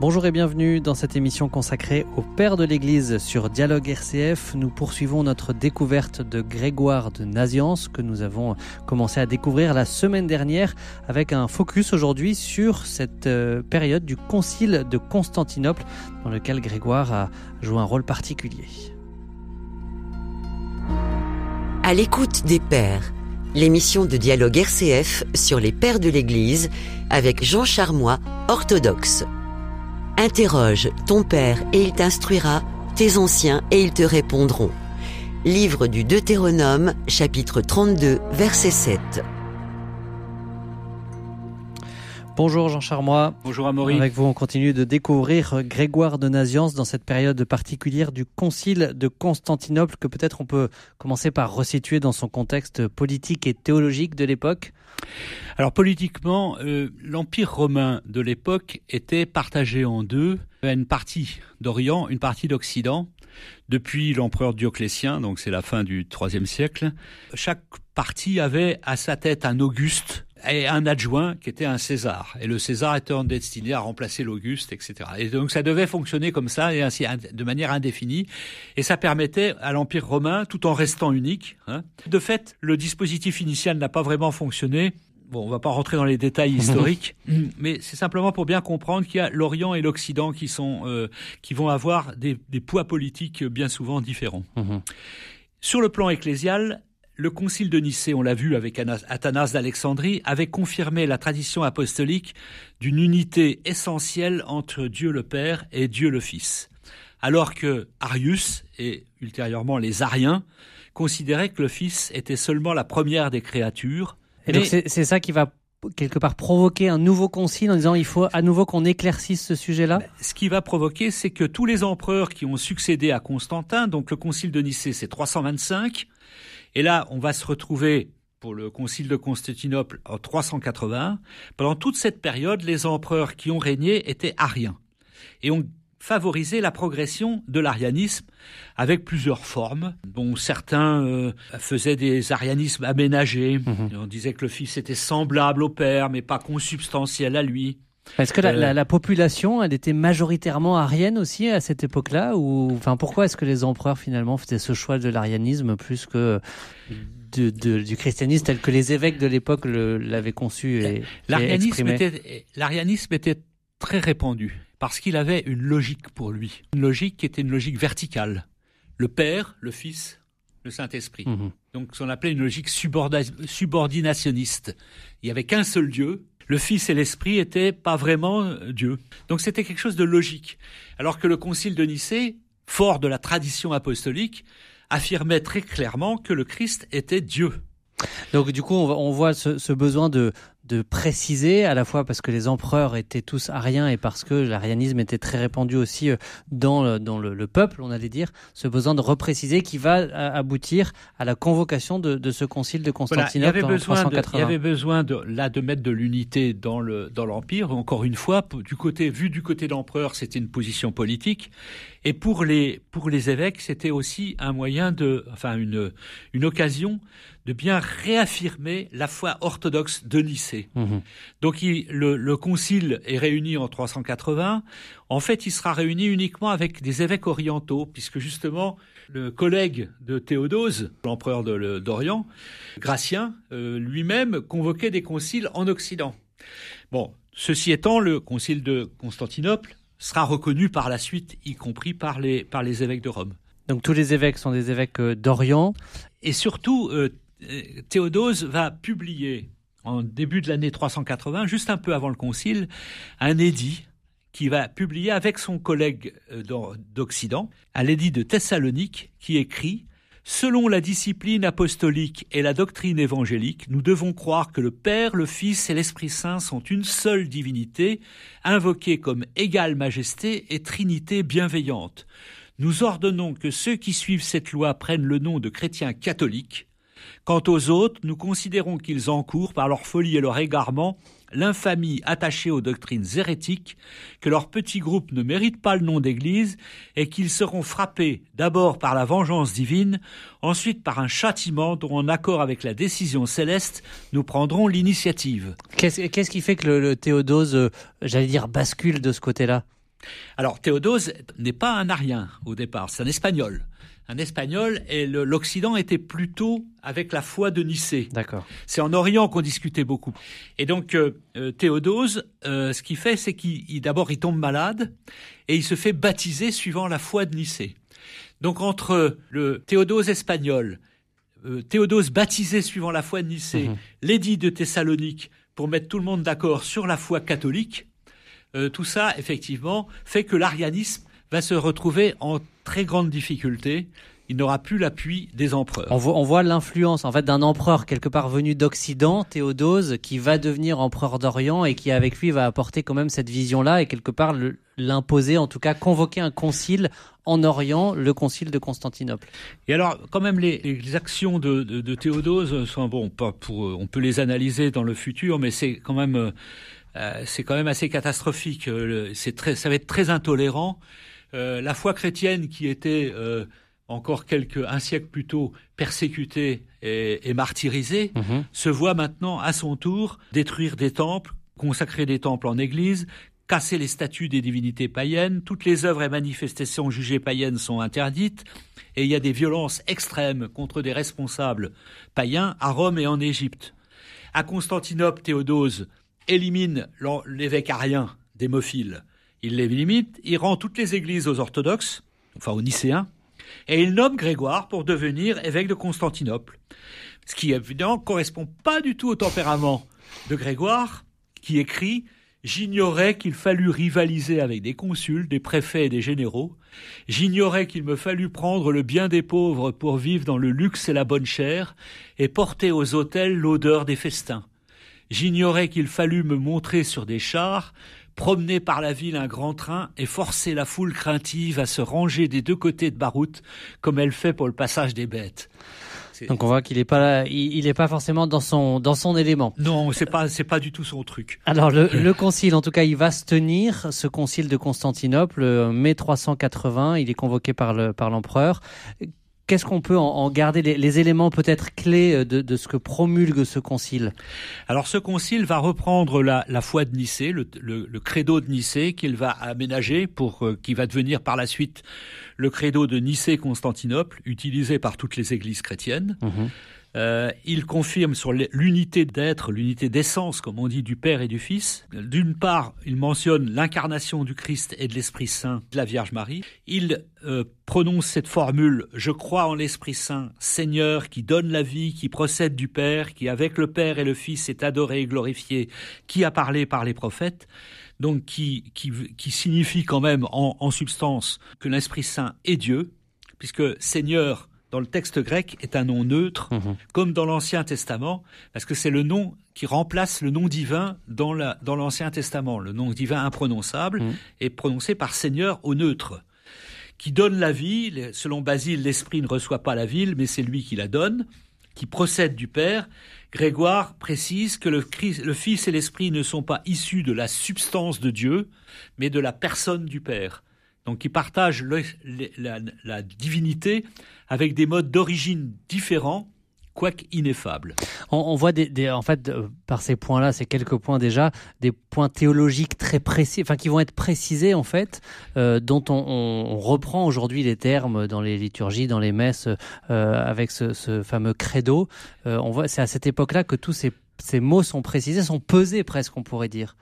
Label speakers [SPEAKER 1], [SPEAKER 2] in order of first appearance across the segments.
[SPEAKER 1] Bonjour et bienvenue dans cette émission consacrée au Père de l'Église sur Dialogue RCF. Nous poursuivons notre découverte de Grégoire de Naziance que nous avons commencé à découvrir la semaine dernière avec un focus aujourd'hui sur cette euh, période du Concile de Constantinople dans lequel Grégoire a joué un rôle particulier.
[SPEAKER 2] À l'écoute des Pères, l'émission de Dialogue RCF sur les Pères de l'Église avec Jean Charmois, orthodoxe. Interroge ton Père et il t'instruira, tes anciens et ils te répondront. Livre du Deutéronome, chapitre 32, verset 7.
[SPEAKER 1] Bonjour Jean Charmois.
[SPEAKER 3] Bonjour Amaury.
[SPEAKER 1] Avec vous, on continue de découvrir Grégoire de Naziance dans cette période particulière du Concile de Constantinople que peut-être on peut commencer par resituer dans son contexte politique et théologique de l'époque.
[SPEAKER 3] Alors politiquement, euh, l'Empire romain de l'époque était partagé en deux, une partie d'Orient, une partie d'Occident. Depuis l'empereur Dioclétien, donc c'est la fin du IIIe siècle, chaque partie avait à sa tête un Auguste et un adjoint qui était un César. Et le César était destiné à remplacer l'Auguste, etc. Et donc ça devait fonctionner comme ça, et ainsi de manière indéfinie. Et ça permettait à l'Empire romain, tout en restant unique. Hein. De fait, le dispositif initial n'a pas vraiment fonctionné. Bon, on va pas rentrer dans les détails historiques, mais c'est simplement pour bien comprendre qu'il y a l'Orient et l'Occident qui sont euh, qui vont avoir des, des, poids politiques bien souvent différents. Mhm. Sur le plan ecclésial, le concile de Nicée, on l'a vu avec Athanas d'Alexandrie, avait confirmé la tradition apostolique d'une unité essentielle entre Dieu le Père et Dieu le Fils. Alors que Arius et ultérieurement les Ariens considéraient que le Fils était seulement la première des créatures.
[SPEAKER 1] Et donc c'est ça qui va quelque part provoquer un nouveau concile en disant il faut à nouveau qu'on éclaircisse ce sujet-là? Ben,
[SPEAKER 3] Ce qui va provoquer, c'est que tous les empereurs qui ont succédé à Constantin, donc le concile de Nicée c'est 325, et là, on va se retrouver pour le concile de Constantinople en 380. Pendant toute cette période, les empereurs qui ont régné étaient ariens et ont favorisé la progression de l'arianisme avec plusieurs formes, dont certains euh, faisaient des arianismes aménagés. Mhm. On disait que le fils était semblable au père, mais pas consubstantiel à lui.
[SPEAKER 1] Est-ce que la, euh, population, elle était majoritairement arienne aussi à cette époque-là ou enfin pourquoi est-ce que les empereurs finalement faisaient ce choix de l'arianisme plus que du christianisme tel que les évêques de l'époque l'avaient conçu et,
[SPEAKER 3] l'arianisme était l'arianisme était très répandu parce qu'il avait une logique pour lui, une logique qui était une logique verticale. Le Père, le Fils, le Saint-Esprit. Mhm. Donc, ce qu'on appelait une logique subordinationniste. Il n'y avait qu'un seul Dieu, le Fils et l'Esprit étaient pas vraiment euh, Dieu. Donc c'était quelque chose de logique. Alors que le Concile de Nicée, fort de la tradition apostolique, affirmait très clairement que le Christ était Dieu.
[SPEAKER 1] Donc du coup, on, voit ce besoin de, de préciser, à la fois parce que les empereurs étaient tous ariens et parce que l'arianisme était très répandu aussi euh, dans, le, dans le, peuple, on allait dire, ce besoin de repréciser qui va euh, aboutir à la convocation de, ce concile de Constantinople
[SPEAKER 3] en
[SPEAKER 1] 380.
[SPEAKER 3] il y avait besoin de, là de mettre de l'unité dans le dans l'empire. Encore une fois, du côté vu du côté de l'empereur, c'était une position politique, et pour les pour les évêques, c'était aussi un moyen de, enfin une une occasion de bien réaffirmer la foi orthodoxe de Nicée. Mhm. Donc le, concile est réuni en 380. En fait, il sera réuni uniquement avec des évêques orientaux, puisque justement le collègue de Théodose, l'empereur d'Orient, Gratien, euh, lui-même convoquait des conciles en Occident. Bon, ceci étant, le concile de Constantinople sera reconnu par la suite, y compris par les, par les évêques de Rome.
[SPEAKER 1] Donc tous les évêques sont des évêques euh, d'Orient.
[SPEAKER 3] Et surtout, euh, Théodose va publier en début de l'année 380, juste un peu avant le concile, un édit qui va publier avec son collègue euh, d'Occident, un édit de Thessalonique qui écrit Selon la discipline apostolique et la doctrine évangélique, nous devons croire que le Père, le Fils et l'Esprit Saint sont une seule divinité, invoquée comme égale majesté et trinité bienveillante. Nous ordonnons que ceux qui suivent cette loi prennent le nom de chrétiens catholiques, Quant aux autres, nous considérons qu'ils encourent, par leur folie et leur égarement, l'infamie attachée aux doctrines hérétiques, que leur petit groupe ne mérite pas le nom d'Église, et qu'ils seront frappés d'abord par la vengeance divine, ensuite par un châtiment dont, en accord avec la décision céleste, nous prendrons l'initiative.
[SPEAKER 1] Qu'est-ce qui fait que le, Théodose, euh, j'allais dire, bascule de ce côté-là?
[SPEAKER 3] Alors Théodose n'est pas un arien au départ, c'est un espagnol. Un espagnol et l'Occident était plutôt avec la foi de Nicée.
[SPEAKER 1] D'accord.
[SPEAKER 3] C'est en Orient qu'on discutait beaucoup. Et donc euh, euh, Théodose, euh, ce qu'il fait, c'est qu'il d'abord il tombe malade et il se fait baptiser suivant la foi de Nicée. Donc entre le Théodose espagnol, Théodose baptisé suivant la foi de Nicée, mhm. l'édit de Thessalonique pour mettre tout le monde d'accord sur la foi catholique, tout ça, effectivement, fait que l'arianisme va se retrouver en très grande difficulté. Il n'aura plus l'appui des empereurs.
[SPEAKER 1] On voit, l'influence en fait d'un empereur quelque part venu d'Occident, Théodose, qui va devenir empereur d'Orient et qui avec lui va apporter quand même cette vision-là et quelque part l'imposer, en tout cas convoquer un concile en Orient, le concile de Constantinople.
[SPEAKER 3] Et alors, quand même, les, actions de, Théodose sont bon, pas pour, on peut les analyser dans le futur, mais c'est quand même euh, euh, c'est quand même assez catastrophique. Euh, c'est très, ça va être très intolérant. Euh, la foi chrétienne qui était encore quelques un siècle plus tôt persécutée et, martyrisée, mhm. se voit maintenant à son tour détruire des temples, consacrer des temples en église, casser les statues des divinités païennes, toutes les œuvres et manifestations jugées païennes sont interdites, et il y a des violences extrêmes contre des responsables païens à Rome et en Égypte. À Constantinople, Théodose élimine l'évêque arien d'hémophile. Il l'élimine, il rend toutes les églises aux orthodoxes, enfin aux nicéens, et il nomme Grégoire pour devenir évêque de Constantinople. Ce qui, évidemment, correspond pas du tout au tempérament de Grégoire, qui écrit J'ignorais qu'il fallut rivaliser avec des consuls, des préfets et des généraux. J'ignorais qu'il me fallut prendre le bien des pauvres pour vivre dans le luxe et la bonne chair, et porter aux autels l'odeur des festins. J'ignorais qu'il fallut me montrer sur des chars, promener par la ville un grand train et forcer la foule craintive à se ranger des deux côtés de Barout, comme elle fait pour le passage des bêtes.
[SPEAKER 1] Donc on voit qu'il n'est pas il, est pas forcément dans son dans son élément.
[SPEAKER 3] Non, c'est pas c'est pas du tout son truc.
[SPEAKER 1] Alors le, le, concile, en tout cas, il va se tenir ce concile de Constantinople euh, mai 380. Il est convoqué par le par l'empereur. Qu'est-ce qu'on peut en, garder les, éléments peut-être clés euh, de, ce que promulgue ce concile?
[SPEAKER 3] Alors ce concile va reprendre la, foi de Nicée, le, credo de Nicée qu'il va aménager pour euh, qui va devenir par la suite le credo de Nicée-Constantinople, utilisé par toutes les églises chrétiennes. Mhm. Euh, il confirme sur l'unité d'être, l'unité d'essence, comme on dit, du Père et du Fils. D'une part, il mentionne l'incarnation du Christ et de l'Esprit Saint de la Vierge Marie. Il euh, prononce cette formule Je crois en l'Esprit Saint, Seigneur, qui donne la vie, qui procède du Père, qui avec le Père et le Fils est adoré et glorifié, qui a parlé par les prophètes donc qui, signifie quand même en, en substance que l'Esprit Saint est Dieu, puisque Seigneur dans le texte grec est un nom neutre, mhm. comme dans l'Ancien Testament, parce que c'est le nom qui remplace le nom divin dans l'Ancien Testament. Le nom divin imprononçable mhm. est prononcé par Seigneur au neutre, qui donne la vie. Selon Basile, l'Esprit ne reçoit pas la vie, mais c'est lui qui la donne, qui procède du Père. Grégoire précise que le, le Fils et l'Esprit ne sont pas issus de la substance de Dieu, mais de la personne du Père donc qui partagent la, divinité avec des modes d'origine différents, quoique ineffables.
[SPEAKER 1] On, voit des, en fait euh, par ces points-là, ces quelques points déjà, des points théologiques très précis, enfin qui vont être précisés en fait, euh, dont on, reprend aujourd'hui les termes dans les liturgies, dans les messes, euh, avec ce, fameux credo. on voit, c'est à cette époque-là que tous ces, ces mots sont précisés, sont pesés presque, on pourrait dire.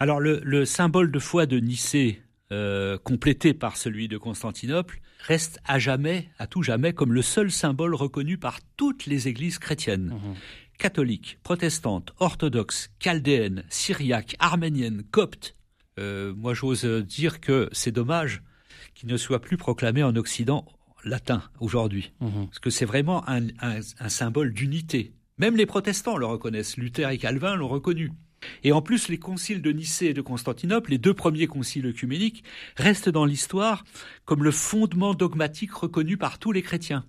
[SPEAKER 3] Alors le, le symbole de foi de Nicée euh, complété par celui de Constantinople, reste à jamais, à tout jamais, comme le seul symbole reconnu par toutes les églises chrétiennes. Mhm. Catholiques, protestantes, orthodoxes, chaldéennes, syriaques, arméniennes, coptes. Euh, moi, j'ose dire que c'est dommage qu'il ne soit plus proclamé en Occident latin aujourd'hui, mhm. parce que c'est vraiment un symbole d'unité. Même les protestants le reconnaissent. Luther et Calvin l'ont reconnu. Et en plus, les conciles de Nicée et de Constantinople, les deux premiers conciles œcuméniques, restent dans l'histoire comme le fondement dogmatique reconnu par tous les chrétiens.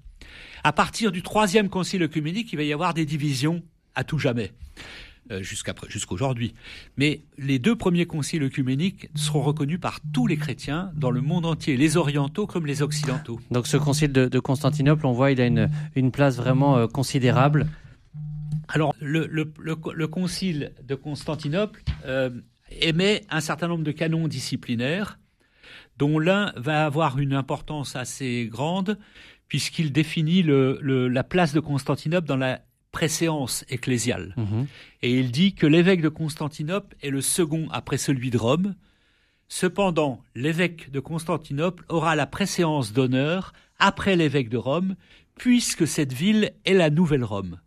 [SPEAKER 3] À partir du troisième concile œcuménique, il va y avoir des divisions à tout jamais. Euh, jusqu'à jusqu'aujourd'hui. Mais les deux premiers conciles œcuméniques seront reconnus par tous les chrétiens dans le monde entier, les orientaux comme les occidentaux.
[SPEAKER 1] Donc ce concile de, Constantinople, on voit, il a une, place vraiment euh, considérable.
[SPEAKER 3] Alors, le, concile de Constantinople euh, émet un certain nombre de canons disciplinaires dont l'un va avoir une importance assez grande puisqu'il définit la place de Constantinople dans la préséance ecclésiale. Mhm. Et il dit que l'évêque de Constantinople est le second après celui de Rome. Cependant, l'évêque de Constantinople aura la préséance d'honneur après l'évêque de Rome, puisque cette ville est la nouvelle Rome.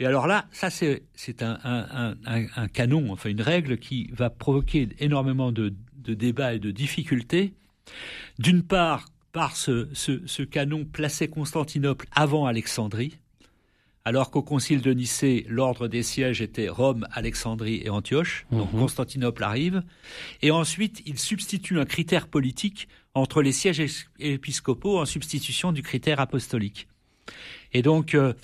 [SPEAKER 3] Et alors là, ça c'est un, un, canon, enfin une règle qui va provoquer énormément de, débats et de difficultés. D'une part, par ce, ce, canon placé Constantinople avant Alexandrie, alors qu'au concile de Nicée, l'ordre des sièges était Rome, Alexandrie et Antioche, donc mhm. Constantinople arrive, et ensuite il substitue un critère politique entre les sièges épiscopaux en substitution du critère apostolique. Et donc, euh,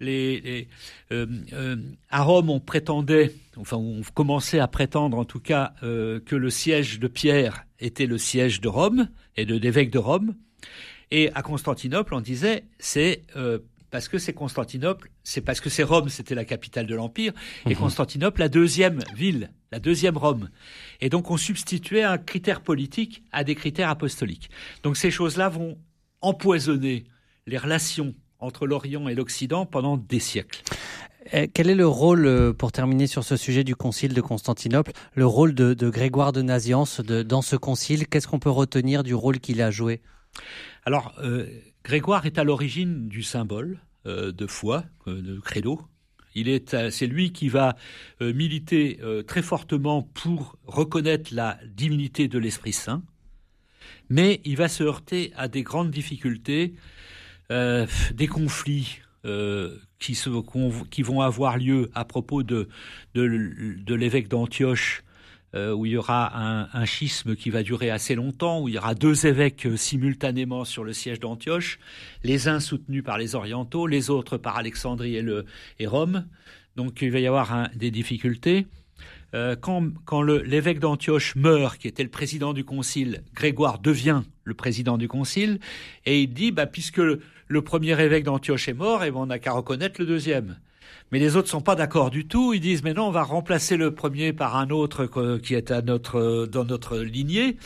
[SPEAKER 3] les, euh, euh, à Rome, on prétendait, enfin, on commençait à prétendre en tout cas euh, que le siège de Pierre était le siège de Rome et de l'évêque de Rome. Et à Constantinople, on disait c'est parce que c'est Constantinople, c'est parce que c'est Rome, c'était la capitale de l'empire, et mhm. Constantinople la deuxième ville, la deuxième Rome. Et donc on substituait un critère politique à des critères apostoliques. Donc ces choses-là vont empoisonner les relations entre l'Orient et l'Occident pendant des siècles.
[SPEAKER 1] Euh, quel est le rôle, euh, pour terminer sur ce sujet du concile de Constantinople, le rôle de, Grégoire de Naziance dans ce concile? Qu'est-ce qu'on peut retenir du rôle qu'il a joué?
[SPEAKER 3] Alors, euh, Grégoire est à l'origine du symbole de foi, de credo. Il est, c'est lui qui va militer très fortement pour reconnaître la divinité de l'Esprit Saint, mais il va se heurter à des grandes difficultés euh, des conflits euh, qui, vont avoir lieu à propos de, de, l'évêque d'Antioche, euh, où il y aura un, schisme qui va durer assez longtemps, où il y aura deux évêques simultanément sur le siège d'Antioche, les uns soutenus par les orientaux, les autres par Alexandrie et, Rome. Donc il va y avoir des difficultés. quand, quand l'évêque d'Antioche meurt, qui était le président du concile, Grégoire devient le président du concile, et il dit, bah, puisque premier évêque d'Antioche est mort, et on n'a qu'à reconnaître le deuxième. Mais les autres sont pas d'accord du tout. Ils disent mais non, on va remplacer le premier par un autre qui est à notre dans notre lignée.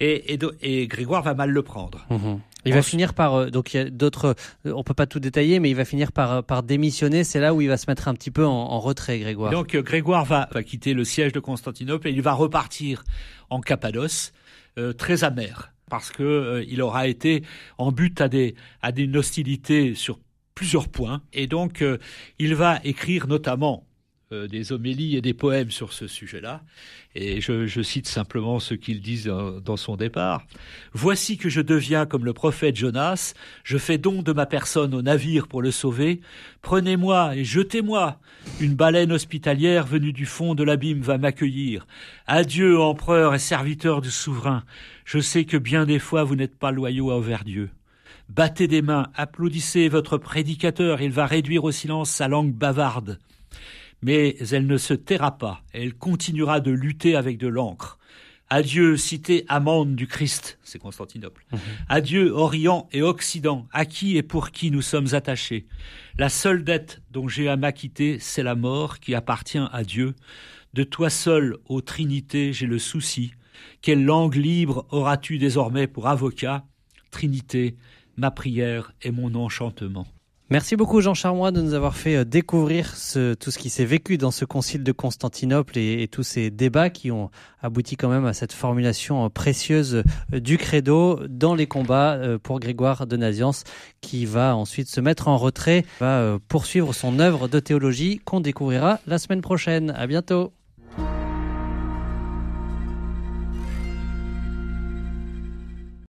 [SPEAKER 3] Et, et, Grégoire va mal le prendre.
[SPEAKER 1] Mhm. Il va finir par euh, donc il y a d'autres. Euh, on peut pas tout détailler, mais il va finir par par démissionner. C'est là où il va se mettre un petit peu en, retrait, Grégoire.
[SPEAKER 3] donc euh, Grégoire va, va, quitter le siège de Constantinople et il va repartir en Cappadoce, très amer parce que euh, aura été en but à des à une hostilité sur plusieurs points. Et donc euh, il va écrire notamment des homélies et des poèmes sur ce sujet-là. Et je, cite simplement ce qu'il dit dans, son départ. Voici que je deviens comme le prophète Jonas, je fais don de ma personne au navire pour le sauver. Prenez-moi et jetez-moi. Une baleine hospitalière venue du fond de l'abîme va m'accueillir. Adieu, empereur et serviteur du souverain. Je sais que bien des fois vous n'êtes pas loyaux envers Dieu. Battez des mains, applaudissez votre prédicateur, il va réduire au silence sa langue bavarde mais elle ne se taira pas, elle continuera de lutter avec de l'encre. Adieu, cité amende du Christ, c'est Constantinople. Mhm. Adieu, Orient et Occident, à qui et pour qui nous sommes attachés. La seule dette dont j'ai à m'acquitter, c'est la mort qui appartient à Dieu. De toi seul, ô Trinité, j'ai le souci. Quelle langue libre auras-tu désormais pour avocat? Trinité, ma prière et mon enchantement.
[SPEAKER 1] Merci beaucoup Jean Charmois de nous avoir fait euh, découvrir tout ce qui s'est vécu dans ce concile de Constantinople et, tous ces débats qui ont abouti quand même à cette formulation euh, précieuse euh, du credo dans les combats pour Grégoire de Naziance qui va ensuite se mettre en retrait, va poursuivre son œuvre de théologie qu'on découvrira la semaine prochaine. À bientôt.